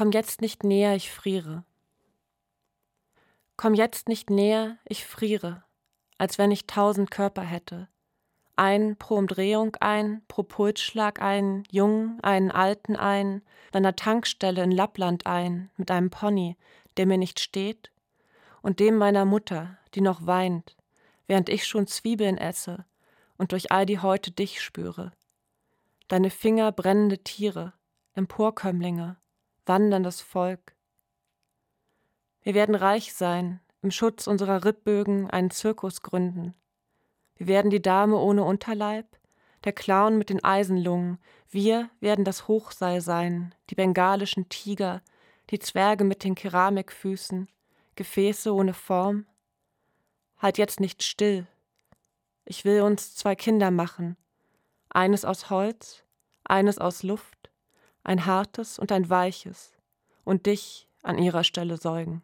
Komm jetzt nicht näher, ich friere. Komm jetzt nicht näher, ich friere, als wenn ich tausend Körper hätte. Ein pro Umdrehung ein, pro Pulsschlag ein, jungen, einen alten ein, deiner Tankstelle in Lappland ein, mit einem Pony, der mir nicht steht, und dem meiner Mutter, die noch weint, während ich schon Zwiebeln esse und durch all die Häute dich spüre. Deine Finger brennende Tiere, Emporkömmlinge, wanderndes Volk. Wir werden reich sein, im Schutz unserer Ribbögen einen Zirkus gründen. Wir werden die Dame ohne Unterleib, der Clown mit den Eisenlungen, wir werden das Hochseil sein, die bengalischen Tiger, die Zwerge mit den Keramikfüßen, Gefäße ohne Form. Halt jetzt nicht still. Ich will uns zwei Kinder machen, eines aus Holz, eines aus Luft, ein hartes und ein weiches, und dich an ihrer Stelle säugen.